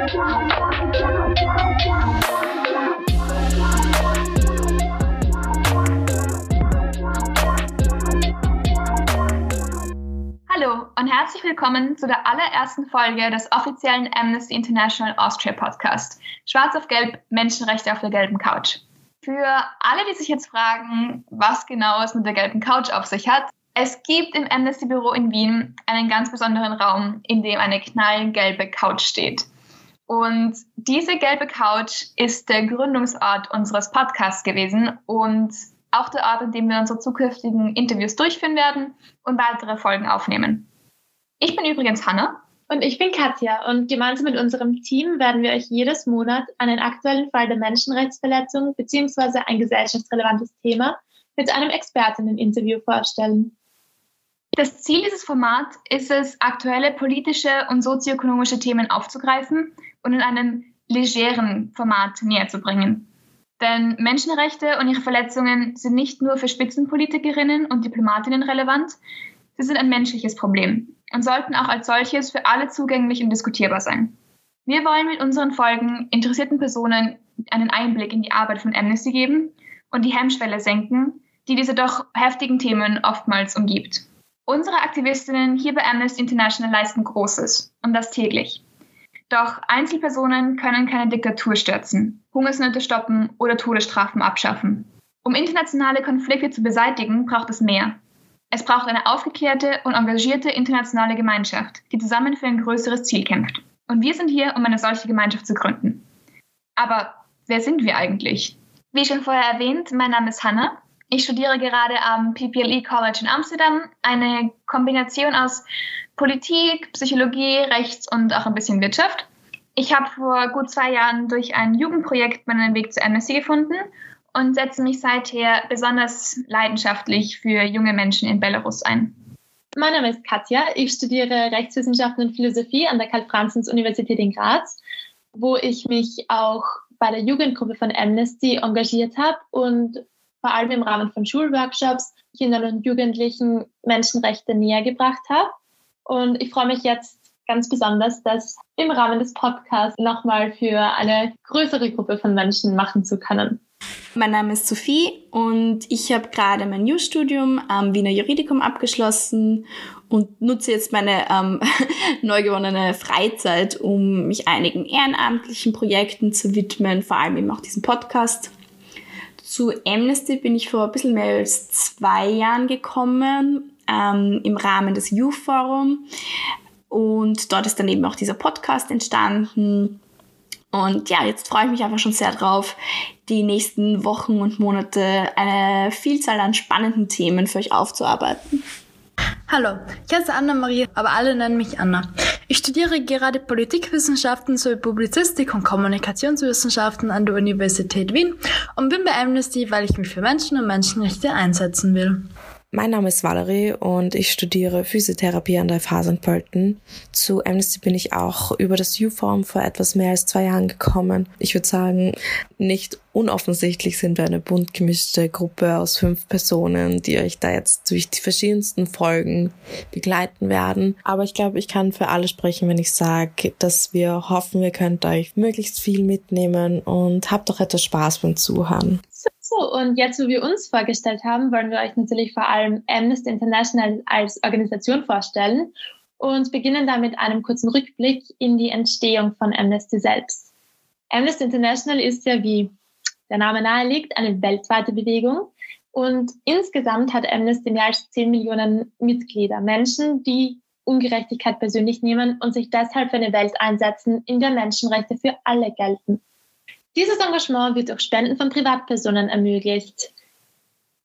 Hallo und herzlich willkommen zu der allerersten Folge des offiziellen Amnesty International Austria Podcast. Schwarz auf Gelb, Menschenrechte auf der gelben Couch. Für alle, die sich jetzt fragen, was genau es mit der gelben Couch auf sich hat, es gibt im Amnesty Büro in Wien einen ganz besonderen Raum, in dem eine knallgelbe Couch steht. Und diese gelbe Couch ist der Gründungsort unseres Podcasts gewesen und auch der Ort, an dem wir unsere zukünftigen Interviews durchführen werden und weitere Folgen aufnehmen. Ich bin übrigens Hanna. Und ich bin Katja und gemeinsam mit unserem Team werden wir euch jedes Monat einen aktuellen Fall der Menschenrechtsverletzung bzw. ein gesellschaftsrelevantes Thema mit einem Expertinnen-Interview vorstellen. Das Ziel dieses Formats ist es, aktuelle politische und sozioökonomische Themen aufzugreifen und in einem legeren Format näher zu bringen. Denn Menschenrechte und ihre Verletzungen sind nicht nur für Spitzenpolitikerinnen und Diplomatinnen relevant, sie sind ein menschliches Problem und sollten auch als solches für alle zugänglich und diskutierbar sein. Wir wollen mit unseren Folgen interessierten Personen einen Einblick in die Arbeit von Amnesty geben und die Hemmschwelle senken, die diese doch heftigen Themen oftmals umgibt. Unsere Aktivistinnen hier bei Amnesty International leisten Großes und das täglich. Doch Einzelpersonen können keine Diktatur stürzen, Hungersnöte stoppen oder Todesstrafen abschaffen. Um internationale Konflikte zu beseitigen, braucht es mehr. Es braucht eine aufgeklärte und engagierte internationale Gemeinschaft, die zusammen für ein größeres Ziel kämpft. Und wir sind hier, um eine solche Gemeinschaft zu gründen. Aber wer sind wir eigentlich? Wie schon vorher erwähnt, mein Name ist Hannah. Ich studiere gerade am PPLE College in Amsterdam, eine Kombination aus Politik, Psychologie, Rechts und auch ein bisschen Wirtschaft. Ich habe vor gut zwei Jahren durch ein Jugendprojekt meinen Weg zu Amnesty gefunden und setze mich seither besonders leidenschaftlich für junge Menschen in Belarus ein. Mein Name ist Katja. Ich studiere Rechtswissenschaften und Philosophie an der Karl-Franzens-Universität in Graz, wo ich mich auch bei der Jugendgruppe von Amnesty engagiert habe und vor allem im Rahmen von Schulworkshops Kindern und Jugendlichen Menschenrechte näher gebracht habe. Und ich freue mich jetzt ganz besonders, das im Rahmen des Podcasts nochmal für eine größere Gruppe von Menschen machen zu können. Mein Name ist Sophie und ich habe gerade mein Jus-Studium am Wiener Juridikum abgeschlossen und nutze jetzt meine ähm, neu gewonnene Freizeit, um mich einigen ehrenamtlichen Projekten zu widmen, vor allem eben auch diesem Podcast. Zu Amnesty bin ich vor ein bisschen mehr als zwei Jahren gekommen ähm, im Rahmen des Youth Forum. Und dort ist dann eben auch dieser Podcast entstanden. Und ja, jetzt freue ich mich einfach schon sehr drauf, die nächsten Wochen und Monate eine Vielzahl an spannenden Themen für euch aufzuarbeiten. Hallo, ich heiße Anna-Marie, aber alle nennen mich Anna. Ich studiere gerade Politikwissenschaften sowie Publizistik und Kommunikationswissenschaften an der Universität Wien und bin bei Amnesty, weil ich mich für Menschen und Menschenrechte einsetzen will. Mein Name ist Valerie und ich studiere Physiotherapie an der FH St. Pölten. Zu Amnesty bin ich auch über das U-Form vor etwas mehr als zwei Jahren gekommen. Ich würde sagen, nicht unoffensichtlich sind wir eine bunt gemischte Gruppe aus fünf Personen, die euch da jetzt durch die verschiedensten Folgen begleiten werden. Aber ich glaube, ich kann für alle sprechen, wenn ich sage, dass wir hoffen, ihr könnt euch möglichst viel mitnehmen und habt doch etwas Spaß beim Zuhören. Und jetzt, wo wir uns vorgestellt haben, wollen wir euch natürlich vor allem Amnesty International als Organisation vorstellen und beginnen da mit einem kurzen Rückblick in die Entstehung von Amnesty selbst. Amnesty International ist ja, wie der Name naheliegt, eine weltweite Bewegung. Und insgesamt hat Amnesty mehr als 10 Millionen Mitglieder, Menschen, die Ungerechtigkeit persönlich nehmen und sich deshalb für eine Welt einsetzen, in der Menschenrechte für alle gelten. Dieses Engagement wird durch Spenden von Privatpersonen ermöglicht.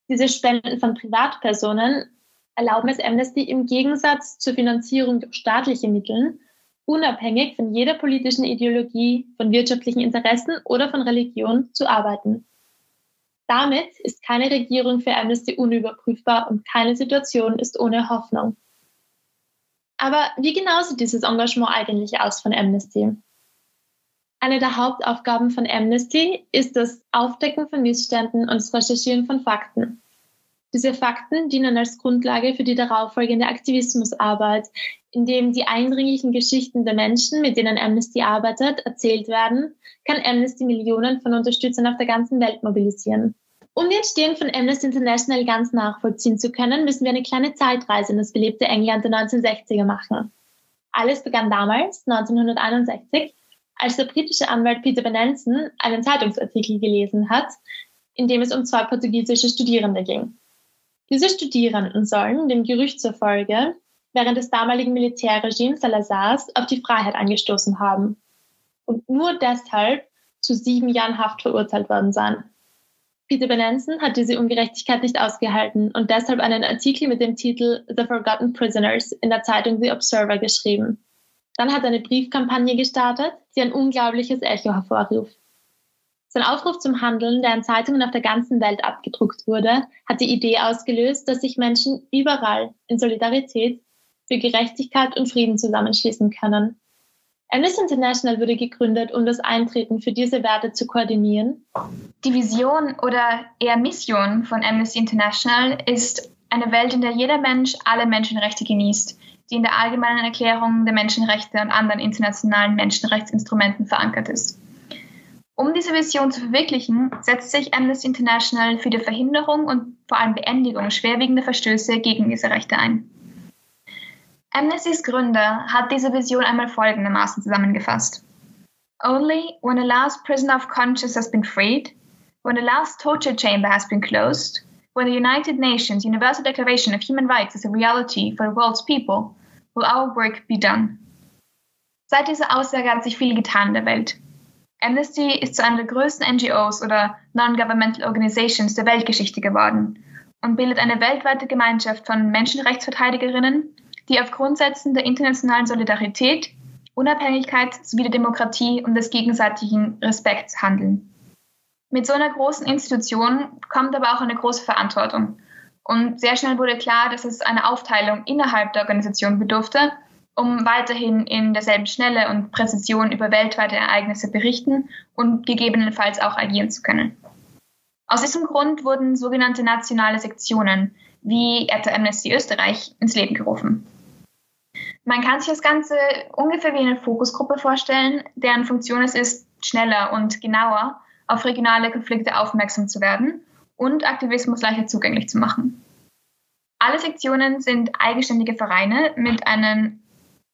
Diese Spenden von Privatpersonen erlauben es Amnesty im Gegensatz zur Finanzierung durch staatliche Mittel, unabhängig von jeder politischen Ideologie, von wirtschaftlichen Interessen oder von Religion zu arbeiten. Damit ist keine Regierung für Amnesty unüberprüfbar und keine Situation ist ohne Hoffnung. Aber wie genau sieht dieses Engagement eigentlich aus von Amnesty? Eine der Hauptaufgaben von Amnesty ist das Aufdecken von Missständen und das Recherchieren von Fakten. Diese Fakten dienen als Grundlage für die darauffolgende Aktivismusarbeit, in dem die eindringlichen Geschichten der Menschen, mit denen Amnesty arbeitet, erzählt werden, kann Amnesty Millionen von Unterstützern auf der ganzen Welt mobilisieren. Um die Entstehung von Amnesty International ganz nachvollziehen zu können, müssen wir eine kleine Zeitreise in das belebte England der 1960er machen. Alles begann damals, 1961, als der britische Anwalt Peter Benenson einen Zeitungsartikel gelesen hat, in dem es um zwei portugiesische Studierende ging. Diese Studierenden sollen, dem Gerücht zufolge, während des damaligen Militärregimes Salazars auf die Freiheit angestoßen haben und nur deshalb zu sieben Jahren Haft verurteilt worden sein. Peter Benenson hat diese Ungerechtigkeit nicht ausgehalten und deshalb einen Artikel mit dem Titel The Forgotten Prisoners in der Zeitung The Observer geschrieben. Dann hat er eine Briefkampagne gestartet, die ein unglaubliches Echo hervorruft. Sein Aufruf zum Handeln, der in Zeitungen auf der ganzen Welt abgedruckt wurde, hat die Idee ausgelöst, dass sich Menschen überall in Solidarität für Gerechtigkeit und Frieden zusammenschließen können. Amnesty International wurde gegründet, um das Eintreten für diese Werte zu koordinieren. Die Vision oder eher Mission von Amnesty International ist eine Welt, in der jeder Mensch alle Menschenrechte genießt, die in der Allgemeinen Erklärung der Menschenrechte und anderen internationalen Menschenrechtsinstrumenten verankert ist. Um diese Vision zu verwirklichen, setzt sich Amnesty International für die Verhinderung und vor allem Beendigung schwerwiegender Verstöße gegen diese Rechte ein. Amnestys Gründer hat diese Vision einmal folgendermaßen zusammengefasst. Only when the last prison of conscience has been freed, when the last torture chamber has been closed, when the United Nations Universal Declaration of Human Rights is a reality for the world's people, will our work be done. Seit dieser Aussage hat sich viel getan in der Welt. Amnesty ist zu einer der größten NGOs oder Non-Governmental Organizations der Weltgeschichte geworden und bildet eine weltweite Gemeinschaft von Menschenrechtsverteidigerinnen, die auf Grundsätzen der internationalen Solidarität, Unabhängigkeit sowie der Demokratie und des gegenseitigen Respekts handeln. Mit so einer großen Institution kommt aber auch eine große Verantwortung. Und sehr schnell wurde klar, dass es eine Aufteilung innerhalb der Organisation bedurfte, um weiterhin in derselben Schnelle und Präzision über weltweite Ereignisse berichten und gegebenenfalls auch agieren zu können. Aus diesem Grund wurden sogenannte nationale Sektionen wie etwa Amnesty Österreich ins Leben gerufen. Man kann sich das Ganze ungefähr wie eine Fokusgruppe vorstellen, deren Funktion es ist, schneller und genauer auf regionale Konflikte aufmerksam zu werden und Aktivismus leichter zugänglich zu machen. Alle Sektionen sind eigenständige Vereine mit einem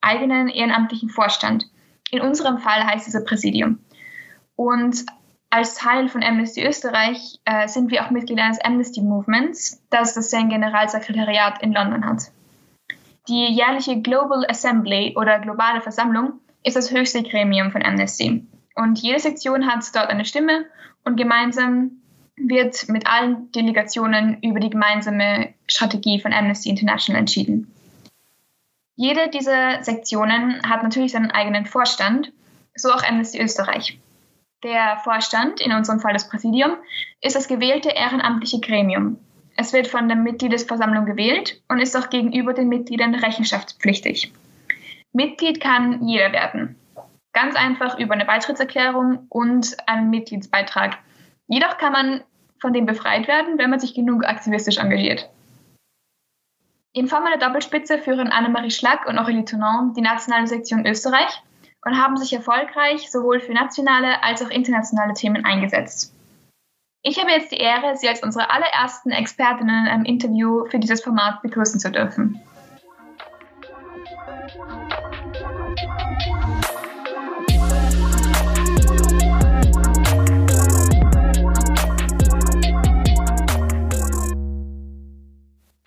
eigenen ehrenamtlichen Vorstand. In unserem Fall heißt es Präsidium. Und als Teil von Amnesty Österreich äh, sind wir auch Mitglied eines Amnesty Movements, das das sein Generalsekretariat in London hat. Die jährliche Global Assembly oder globale Versammlung ist das höchste Gremium von Amnesty. Und jede Sektion hat dort eine Stimme und gemeinsam wird mit allen Delegationen über die gemeinsame Strategie von Amnesty International entschieden. Jede dieser Sektionen hat natürlich seinen eigenen Vorstand, so auch Amnesty Österreich. Der Vorstand, in unserem Fall das Präsidium, ist das gewählte ehrenamtliche Gremium. Es wird von der Mitgliederversammlung gewählt und ist auch gegenüber den Mitgliedern rechenschaftspflichtig. Mitglied kann jeder werden. Ganz einfach über eine Beitrittserklärung und einen Mitgliedsbeitrag. Jedoch kann man von dem befreit werden, wenn man sich genug aktivistisch engagiert. In Form einer Doppelspitze führen Annemarie Schlack und Aurélie Tournant die nationale Sektion Österreich und haben sich erfolgreich sowohl für nationale als auch internationale Themen eingesetzt. Ich habe jetzt die Ehre, Sie als unsere allerersten Expertinnen im Interview für dieses Format begrüßen zu dürfen.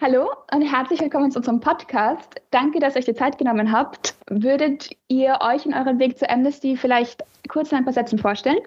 Hallo und herzlich willkommen zu unserem Podcast. Danke, dass ihr euch die Zeit genommen habt. Würdet ihr euch in eurem Weg zu Amnesty vielleicht kurz in ein paar Sätzen vorstellen?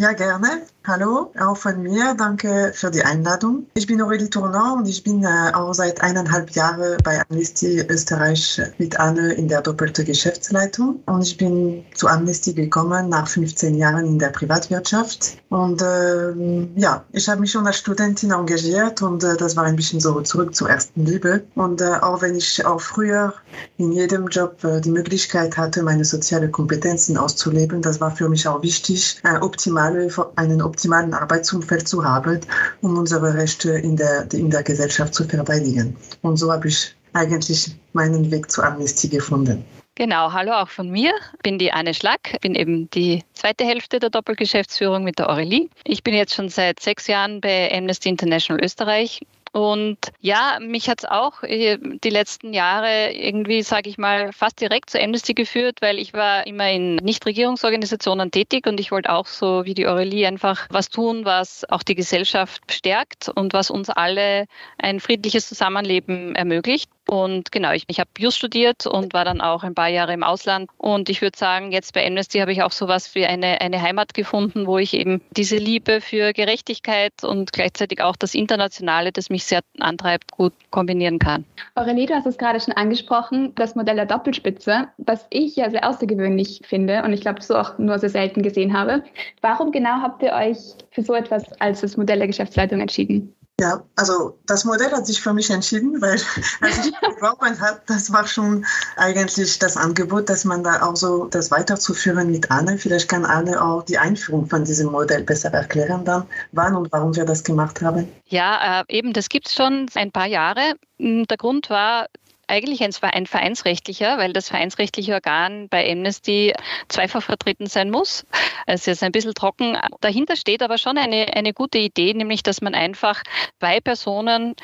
Ja, gerne. Hallo, auch von mir. Danke für die Einladung. Ich bin Aurélie Tournant und ich bin äh, auch seit eineinhalb Jahren bei Amnesty Österreich mit Anne in der doppelten Geschäftsleitung. Und ich bin zu Amnesty gekommen nach 15 Jahren in der Privatwirtschaft. Und äh, ja, ich habe mich schon als Studentin engagiert und äh, das war ein bisschen so zurück zur ersten Liebe. Und äh, auch wenn ich auch früher in jedem Job äh, die Möglichkeit hatte, meine sozialen Kompetenzen auszuleben, das war für mich auch wichtig, äh, optimal alle einen optimalen Arbeitsumfeld zu haben, um unsere Rechte in der, in der Gesellschaft zu verteidigen. Und so habe ich eigentlich meinen Weg zur Amnestie gefunden. Genau, hallo auch von mir. Ich bin die Anne Schlack, bin eben die zweite Hälfte der Doppelgeschäftsführung mit der Aurelie. Ich bin jetzt schon seit sechs Jahren bei Amnesty International Österreich und ja, mich hat es auch äh, die letzten Jahre irgendwie, sage ich mal, fast direkt zur Amnesty geführt, weil ich war immer in Nichtregierungsorganisationen tätig und ich wollte auch so wie die Aurelie einfach was tun, was auch die Gesellschaft stärkt und was uns alle ein friedliches Zusammenleben ermöglicht. Und genau, ich, ich habe Just studiert und war dann auch ein paar Jahre im Ausland. Und ich würde sagen, jetzt bei Amnesty habe ich auch sowas wie eine, eine Heimat gefunden, wo ich eben diese Liebe für Gerechtigkeit und gleichzeitig auch das Internationale, das mich sehr antreibt, gut kombinieren kann. Aurelie, du hast es gerade schon angesprochen, das Modell der Doppelspitze, was ich ja sehr außergewöhnlich finde und ich glaube, so auch nur sehr selten gesehen habe. Warum genau habt ihr euch für so etwas als das Modell der Geschäftsleitung entschieden? Ja, also das Modell hat sich für mich entschieden, weil als ich beworben habe, das war schon eigentlich das Angebot, dass man da auch so das weiterzuführen mit Anne. Vielleicht kann Anne auch die Einführung von diesem Modell besser erklären dann, wann und warum wir das gemacht haben. Ja, äh, eben, das gibt es schon ein paar Jahre. Hm, der Grund war, eigentlich ein, ein vereinsrechtlicher, weil das vereinsrechtliche Organ bei Amnesty zweifach vertreten sein muss. Es ist ein bisschen trocken. Dahinter steht aber schon eine, eine gute Idee, nämlich dass man einfach zwei Personen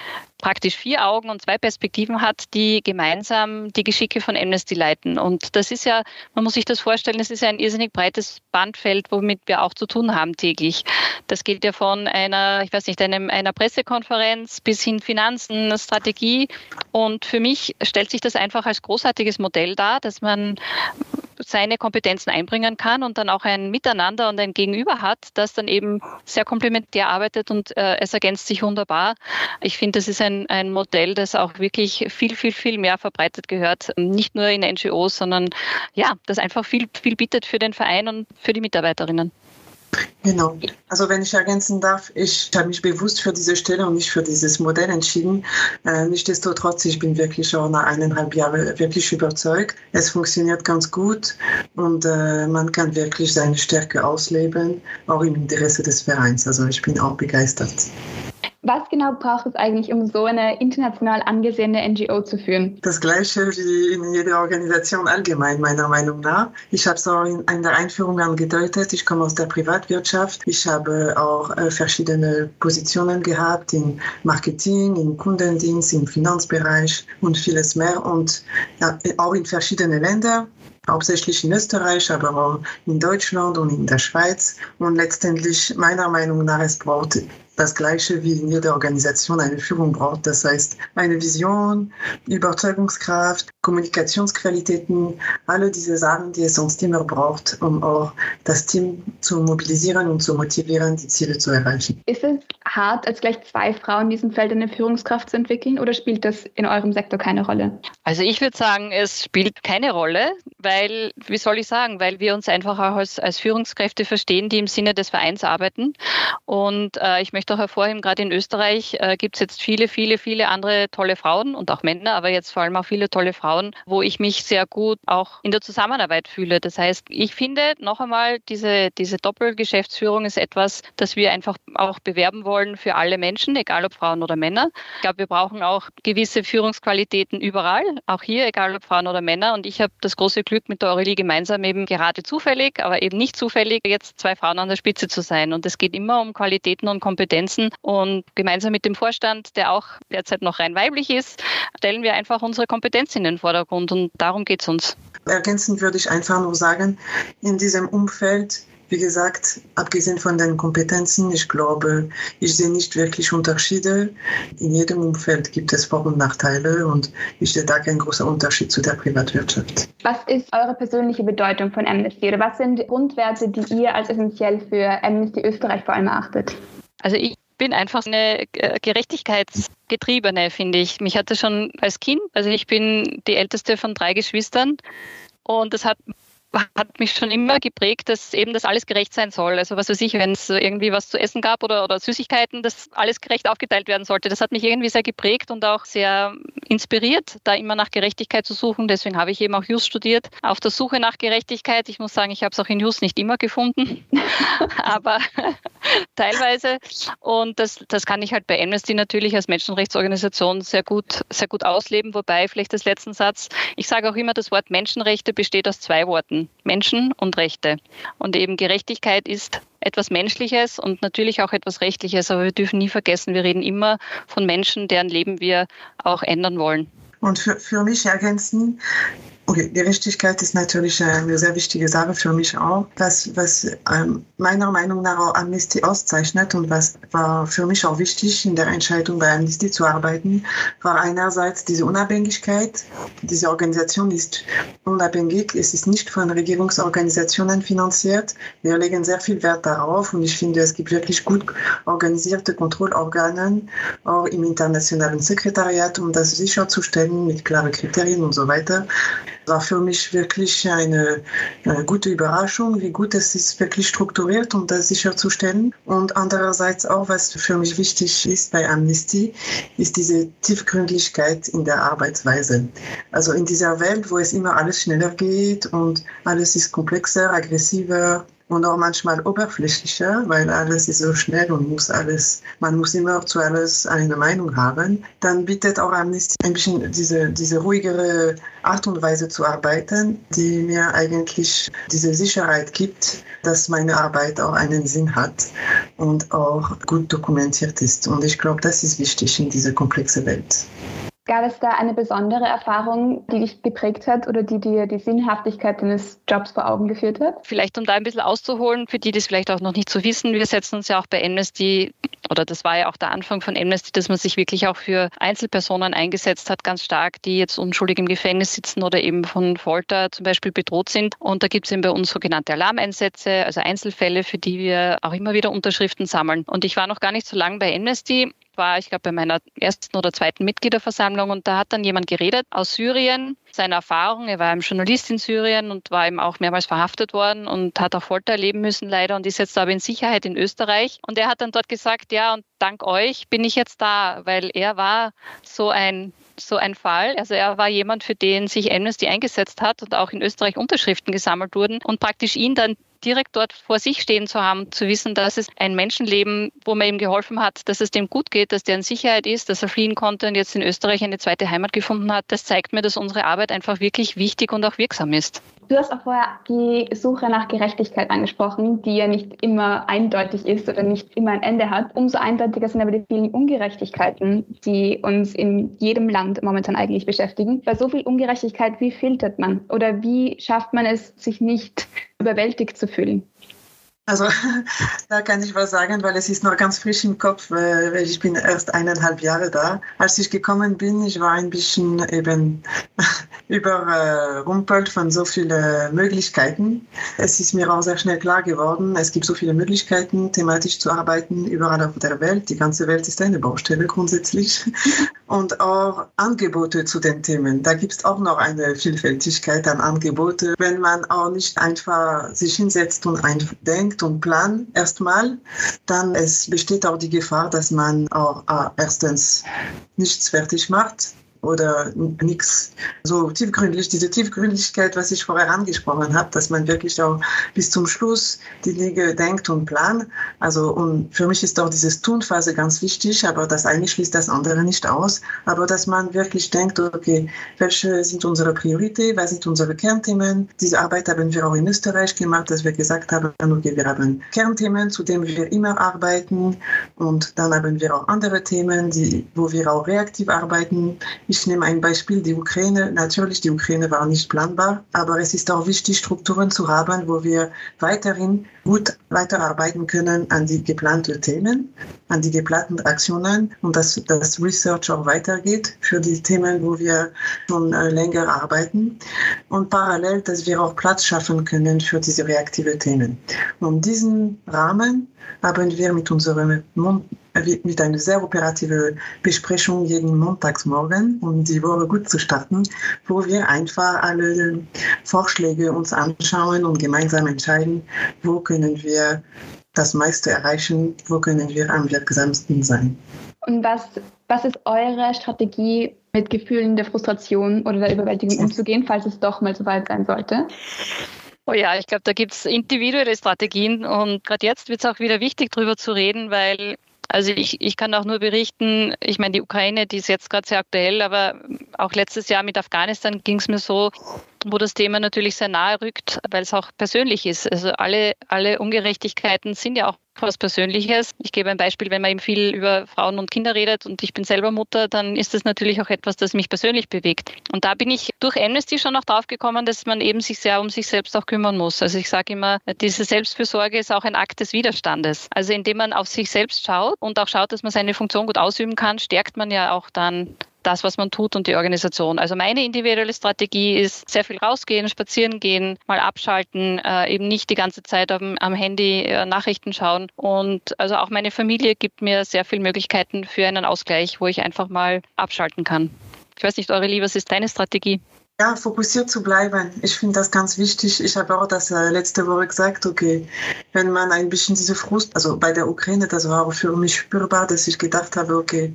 praktisch vier Augen und zwei Perspektiven hat, die gemeinsam die Geschicke von Amnesty leiten. Und das ist ja, man muss sich das vorstellen, es ist ja ein irrsinnig breites Bandfeld, womit wir auch zu tun haben täglich. Das geht ja von einer, ich weiß nicht, einem, einer Pressekonferenz bis hin Finanzen, Strategie. Und für mich stellt sich das einfach als großartiges Modell dar, dass man seine Kompetenzen einbringen kann und dann auch ein Miteinander und ein Gegenüber hat, das dann eben sehr komplementär arbeitet und äh, es ergänzt sich wunderbar. Ich finde, das ist ein, ein Modell, das auch wirklich viel, viel, viel mehr verbreitet gehört, nicht nur in NGOs, sondern ja, das einfach viel, viel bietet für den Verein und für die Mitarbeiterinnen. Genau. Also wenn ich ergänzen darf, ich habe mich bewusst für diese Stelle und nicht für dieses Modell entschieden. Äh, Nichtsdestotrotz, ich bin wirklich schon nach eineinhalb Jahren wirklich überzeugt. Es funktioniert ganz gut und äh, man kann wirklich seine Stärke ausleben, auch im Interesse des Vereins. Also ich bin auch begeistert. Was genau braucht es eigentlich, um so eine international angesehene NGO zu führen? Das Gleiche wie in jeder Organisation allgemein, meiner Meinung nach. Ich habe es auch in, in der Einführung angedeutet. Ich komme aus der Privatwirtschaft. Ich habe auch äh, verschiedene Positionen gehabt in Marketing, in Kundendienst, im Finanzbereich und vieles mehr. Und ja, auch in verschiedenen Ländern hauptsächlich in Österreich, aber auch in Deutschland und in der Schweiz. Und letztendlich, meiner Meinung nach, es braucht das Gleiche wie in jeder Organisation eine Führung braucht. Das heißt, eine Vision, Überzeugungskraft, Kommunikationsqualitäten, alle diese Sachen, die es sonst immer braucht, um auch das Team zu mobilisieren und zu motivieren, die Ziele zu erreichen. Ist es hart, als gleich zwei Frauen in diesem Feld eine Führungskraft zu entwickeln oder spielt das in eurem Sektor keine Rolle? Also ich würde sagen, es spielt keine Rolle, weil, wie soll ich sagen, weil wir uns einfach auch als, als Führungskräfte verstehen, die im Sinne des Vereins arbeiten. Und äh, ich möchte auch hervorheben, gerade in Österreich äh, gibt es jetzt viele, viele, viele andere tolle Frauen und auch Männer, aber jetzt vor allem auch viele tolle Frauen, wo ich mich sehr gut auch in der Zusammenarbeit fühle. Das heißt, ich finde noch einmal, diese, diese Doppelgeschäftsführung ist etwas, das wir einfach auch bewerben wollen für alle Menschen, egal ob Frauen oder Männer. Ich glaube, wir brauchen auch gewisse Führungsqualitäten überall, auch hier, egal ob Frauen oder Männer. Und ich habe das große Glück, mit der Aurelie gemeinsam eben gerade zufällig, aber eben nicht zufällig, jetzt zwei Frauen an der Spitze zu sein. Und es geht immer um Qualitäten und Kompetenzen Kompetenzen. Und gemeinsam mit dem Vorstand, der auch derzeit noch rein weiblich ist, stellen wir einfach unsere Kompetenz in den Vordergrund. Und darum geht es uns. Ergänzend würde ich einfach nur sagen, in diesem Umfeld wie gesagt, abgesehen von den Kompetenzen, ich glaube, ich sehe nicht wirklich Unterschiede. In jedem Umfeld gibt es Vor- und Nachteile und ich sehe da keinen großen Unterschied zu der Privatwirtschaft. Was ist eure persönliche Bedeutung von Amnesty oder was sind Grundwerte, die ihr als essentiell für Amnesty Österreich vor allem erachtet? Also ich bin einfach eine äh, Gerechtigkeitsgetriebene, finde ich. Mich hatte schon als Kind, also ich bin die älteste von drei Geschwistern und das hat hat mich schon immer geprägt, dass eben das alles gerecht sein soll. Also was weiß ich, wenn es irgendwie was zu essen gab oder, oder Süßigkeiten, dass alles gerecht aufgeteilt werden sollte. Das hat mich irgendwie sehr geprägt und auch sehr inspiriert, da immer nach Gerechtigkeit zu suchen. Deswegen habe ich eben auch Just studiert, auf der Suche nach Gerechtigkeit. Ich muss sagen, ich habe es auch in Just nicht immer gefunden, aber teilweise. Und das, das kann ich halt bei Amnesty natürlich als Menschenrechtsorganisation sehr gut, sehr gut ausleben. Wobei vielleicht das letzten Satz, ich sage auch immer, das Wort Menschenrechte besteht aus zwei Worten. Menschen und Rechte. Und eben Gerechtigkeit ist etwas Menschliches und natürlich auch etwas Rechtliches. Aber wir dürfen nie vergessen, wir reden immer von Menschen, deren Leben wir auch ändern wollen. Und für, für mich ergänzen, Okay, Gerechtigkeit ist natürlich eine sehr wichtige Sache für mich auch. Was, was ähm, meiner Meinung nach auch Amnesty auszeichnet und was war für mich auch wichtig in der Entscheidung bei Amnesty zu arbeiten, war einerseits diese Unabhängigkeit. Diese Organisation ist unabhängig. Es ist nicht von Regierungsorganisationen finanziert. Wir legen sehr viel Wert darauf und ich finde, es gibt wirklich gut organisierte Kontrollorgane, auch im internationalen Sekretariat, um das sicherzustellen mit klaren Kriterien und so weiter war für mich wirklich eine, eine, gute Überraschung, wie gut es ist, wirklich strukturiert, um das sicherzustellen. Und andererseits auch, was für mich wichtig ist bei Amnesty, ist diese Tiefgründlichkeit in der Arbeitsweise. Also in dieser Welt, wo es immer alles schneller geht und alles ist komplexer, aggressiver, und auch manchmal oberflächlicher, weil alles ist so schnell und muss alles, man muss immer zu alles eine Meinung haben, dann bietet auch Amnesty ein bisschen diese, diese ruhigere Art und Weise zu arbeiten, die mir eigentlich diese Sicherheit gibt, dass meine Arbeit auch einen Sinn hat und auch gut dokumentiert ist. Und ich glaube, das ist wichtig in dieser komplexen Welt. Gab es da eine besondere Erfahrung, die dich geprägt hat oder die dir die Sinnhaftigkeit deines Jobs vor Augen geführt hat? Vielleicht, um da ein bisschen auszuholen, für die, die es vielleicht auch noch nicht so wissen, wir setzen uns ja auch bei Amnesty, oder das war ja auch der Anfang von Amnesty, dass man sich wirklich auch für Einzelpersonen eingesetzt hat, ganz stark, die jetzt unschuldig im Gefängnis sitzen oder eben von Folter zum Beispiel bedroht sind. Und da gibt es eben bei uns sogenannte Alarmeinsätze, also Einzelfälle, für die wir auch immer wieder Unterschriften sammeln. Und ich war noch gar nicht so lange bei Amnesty war, ich glaube, bei meiner ersten oder zweiten Mitgliederversammlung und da hat dann jemand geredet aus Syrien, seine Erfahrung. Er war ein Journalist in Syrien und war eben auch mehrmals verhaftet worden und hat auch Folter erleben müssen leider und ist jetzt aber in Sicherheit in Österreich. Und er hat dann dort gesagt, ja, und dank euch bin ich jetzt da, weil er war so ein so ein Fall. Also er war jemand, für den sich Amnesty eingesetzt hat und auch in Österreich Unterschriften gesammelt wurden und praktisch ihn dann direkt dort vor sich stehen zu haben, zu wissen, dass es ein Menschenleben, wo man ihm geholfen hat, dass es dem gut geht, dass der in Sicherheit ist, dass er fliehen konnte und jetzt in Österreich eine zweite Heimat gefunden hat, das zeigt mir, dass unsere Arbeit einfach wirklich wichtig und auch wirksam ist. Du hast auch vorher die Suche nach Gerechtigkeit angesprochen, die ja nicht immer eindeutig ist oder nicht immer ein Ende hat. Umso eindeutiger sind aber die vielen Ungerechtigkeiten, die uns in jedem Land momentan eigentlich beschäftigen. Bei so viel Ungerechtigkeit, wie filtert man oder wie schafft man es, sich nicht überwältigt zu fühlen? Also da kann ich was sagen, weil es ist noch ganz frisch im Kopf, weil ich bin erst eineinhalb Jahre da. Als ich gekommen bin, ich war ein bisschen eben überrumpelt von so vielen Möglichkeiten. Es ist mir auch sehr schnell klar geworden, es gibt so viele Möglichkeiten, thematisch zu arbeiten, überall auf der Welt. Die ganze Welt ist eine Baustelle grundsätzlich. Und auch Angebote zu den Themen. Da gibt es auch noch eine Vielfältigkeit an Angebote. Wenn man auch nicht einfach sich hinsetzt und einfach denkt, und Plan erstmal, dann es besteht auch die Gefahr, dass man auch äh, erstens nichts fertig macht oder nichts so tiefgründig, diese Tiefgründigkeit, was ich vorher angesprochen habe, dass man wirklich auch bis zum Schluss die Dinge denkt und plant. Also und für mich ist auch diese Tunphase ganz wichtig, aber das eine schließt das andere nicht aus. Aber dass man wirklich denkt, okay, welche sind unsere Prioritäten, was sind unsere Kernthemen? Diese Arbeit haben wir auch in Österreich gemacht, dass wir gesagt haben, okay, wir haben Kernthemen, zu denen wir immer arbeiten und dann haben wir auch andere Themen, die, wo wir auch reaktiv arbeiten ich nehme ein Beispiel, die Ukraine. Natürlich, die Ukraine war nicht planbar, aber es ist auch wichtig, Strukturen zu haben, wo wir weiterhin gut weiterarbeiten können an die geplanten Themen, an die geplanten Aktionen und dass das Research auch weitergeht für die Themen, wo wir schon äh, länger arbeiten und parallel, dass wir auch Platz schaffen können für diese reaktive Themen. Und diesen Rahmen haben wir mit unserem mit einer sehr operativen Besprechung jeden Montagsmorgen, um die Woche gut zu starten, wo wir einfach alle Vorschläge uns anschauen und gemeinsam entscheiden, wo können wir das meiste erreichen, wo können wir am wirksamsten sein. Und was, was ist eure Strategie, mit Gefühlen der Frustration oder der Überwältigung umzugehen, falls es doch mal so weit sein sollte? Oh ja, ich glaube, da gibt es individuelle Strategien und gerade jetzt wird es auch wieder wichtig, darüber zu reden, weil also ich, ich kann auch nur berichten, ich meine, die Ukraine, die ist jetzt gerade sehr aktuell, aber auch letztes Jahr mit Afghanistan ging es mir so, wo das Thema natürlich sehr nahe rückt, weil es auch persönlich ist. Also alle, alle Ungerechtigkeiten sind ja auch was Persönliches. Ich gebe ein Beispiel, wenn man eben viel über Frauen und Kinder redet und ich bin selber Mutter, dann ist das natürlich auch etwas, das mich persönlich bewegt. Und da bin ich durch Amnesty schon auch drauf gekommen, dass man eben sich sehr um sich selbst auch kümmern muss. Also ich sage immer, diese Selbstfürsorge ist auch ein Akt des Widerstandes. Also indem man auf sich selbst schaut und auch schaut, dass man seine Funktion gut ausüben kann, stärkt man ja auch dann das, was man tut und die Organisation. Also meine individuelle Strategie ist sehr viel rausgehen, spazieren gehen, mal abschalten, äh, eben nicht die ganze Zeit am, am Handy äh, Nachrichten schauen. Und also auch meine Familie gibt mir sehr viele Möglichkeiten für einen Ausgleich, wo ich einfach mal abschalten kann. Ich weiß nicht, eure was ist deine Strategie? Ja, fokussiert zu bleiben. Ich finde das ganz wichtig. Ich habe auch das äh, letzte Woche gesagt, okay, wenn man ein bisschen diese Frust, also bei der Ukraine, das war auch für mich spürbar, dass ich gedacht habe, okay,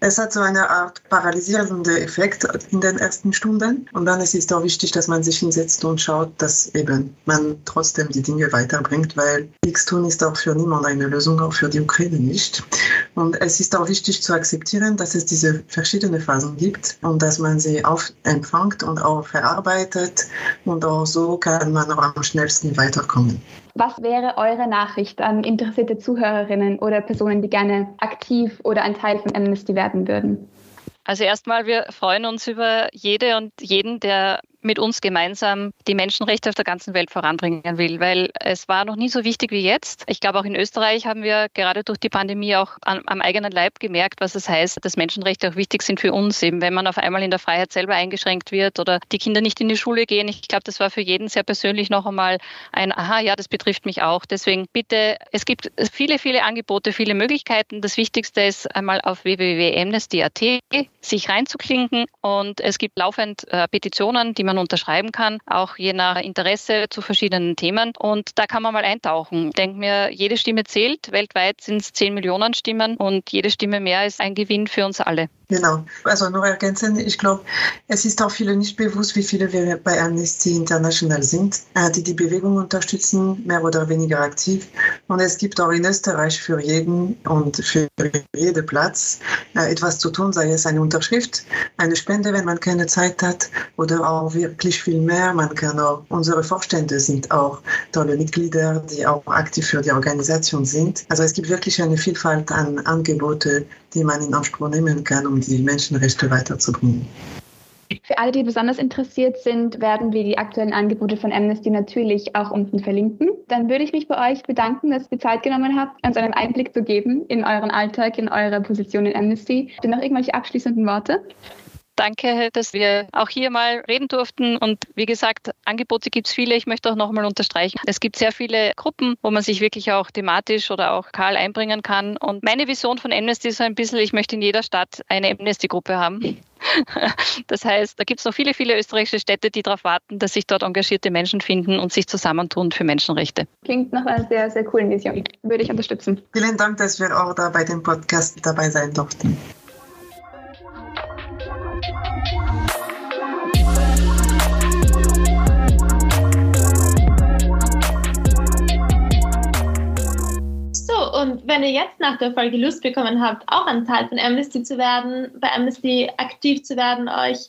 es hat so eine Art paralysierende Effekt in den ersten Stunden. Und dann ist es auch wichtig, dass man sich hinsetzt und schaut, dass eben man trotzdem die Dinge weiterbringt, weil nichts tun ist auch für niemand eine Lösung, auch für die Ukraine nicht. Und es ist auch wichtig zu akzeptieren, dass es diese verschiedenen Phasen gibt und dass man sie auf empfängt und auch verarbeitet und auch so kann man auch am schnellsten weiterkommen. Was wäre eure Nachricht an interessierte Zuhörerinnen oder Personen, die gerne aktiv oder ein Teil von Amnesty werden würden? Also erstmal, wir freuen uns über jede und jeden, der mit uns gemeinsam die Menschenrechte auf der ganzen Welt voranbringen will, weil es war noch nie so wichtig wie jetzt. Ich glaube, auch in Österreich haben wir gerade durch die Pandemie auch am, am eigenen Leib gemerkt, was es heißt, dass Menschenrechte auch wichtig sind für uns, eben wenn man auf einmal in der Freiheit selber eingeschränkt wird oder die Kinder nicht in die Schule gehen. Ich glaube, das war für jeden sehr persönlich noch einmal ein, aha, ja, das betrifft mich auch. Deswegen bitte, es gibt viele, viele Angebote, viele Möglichkeiten. Das Wichtigste ist einmal auf www.amnesty.at sich reinzuklinken und es gibt laufend äh, Petitionen, die man man unterschreiben kann, auch je nach Interesse zu verschiedenen Themen. Und da kann man mal eintauchen. Ich denke mir, jede Stimme zählt. Weltweit sind es 10 Millionen Stimmen und jede Stimme mehr ist ein Gewinn für uns alle. Genau. Also nur ergänzen, ich glaube, es ist auch vielen nicht bewusst, wie viele wir bei Amnesty International sind, äh, die die Bewegung unterstützen, mehr oder weniger aktiv. Und es gibt auch in Österreich für jeden und für jeden Platz äh, etwas zu tun, sei es eine Unterschrift, eine Spende, wenn man keine Zeit hat, oder auch wirklich viel mehr. Man kann auch, unsere Vorstände sind auch tolle Mitglieder, die auch aktiv für die Organisation sind. Also es gibt wirklich eine Vielfalt an Angebote, die man in Anspruch nehmen kann, um die Menschenrechte weiterzubringen. Für alle, die besonders interessiert sind, werden wir die aktuellen Angebote von Amnesty natürlich auch unten verlinken. Dann würde ich mich bei euch bedanken, dass ihr Zeit genommen habt, uns einen Einblick zu geben in euren Alltag, in eure Position in Amnesty. Habt ihr noch irgendwelche abschließenden Worte? Danke, dass wir auch hier mal reden durften. Und wie gesagt, Angebote gibt es viele. Ich möchte auch nochmal unterstreichen, es gibt sehr viele Gruppen, wo man sich wirklich auch thematisch oder auch lokal einbringen kann. Und meine Vision von Amnesty ist so ein bisschen, ich möchte in jeder Stadt eine Amnesty-Gruppe haben. Das heißt, da gibt es noch viele, viele österreichische Städte, die darauf warten, dass sich dort engagierte Menschen finden und sich zusammentun für Menschenrechte. Klingt nach einer sehr, sehr coolen Vision. Würde ich unterstützen. Vielen Dank, dass wir auch da bei dem Podcast dabei sein durften. Und wenn ihr jetzt nach der Folge Lust bekommen habt, auch ein Teil von Amnesty zu werden, bei Amnesty aktiv zu werden, euch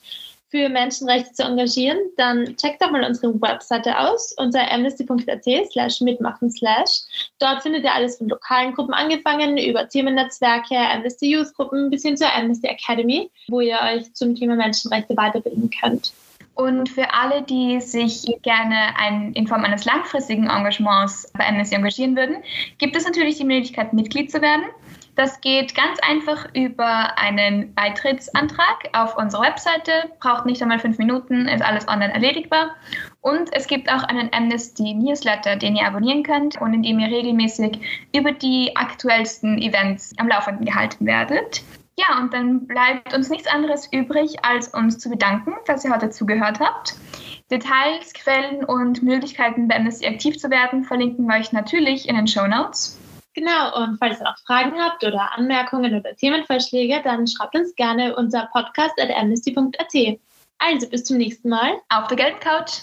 für Menschenrechte zu engagieren, dann checkt doch mal unsere Webseite aus unter amnesty.at slash mitmachen slash. Dort findet ihr alles von lokalen Gruppen angefangen, über Themennetzwerke, Amnesty Youth Gruppen bis hin zur Amnesty Academy, wo ihr euch zum Thema Menschenrechte weiterbilden könnt. Und für alle, die sich gerne ein, in Form eines langfristigen Engagements bei Amnesty engagieren würden, gibt es natürlich die Möglichkeit, Mitglied zu werden. Das geht ganz einfach über einen Beitrittsantrag auf unserer Webseite. Braucht nicht einmal fünf Minuten, ist alles online erledigbar. Und es gibt auch einen Amnesty Newsletter, den ihr abonnieren könnt und in dem ihr regelmäßig über die aktuellsten Events am Laufenden gehalten werdet. Ja, und dann bleibt uns nichts anderes übrig, als uns zu bedanken, dass ihr heute zugehört habt. Details, Quellen und Möglichkeiten, bei Amnesty aktiv zu werden, verlinken wir euch natürlich in den Show Notes. Genau, und falls ihr noch Fragen habt oder Anmerkungen oder Themenvorschläge, dann schreibt uns gerne unser podcast at amnesty.at. Also bis zum nächsten Mal. Auf der gelben Couch.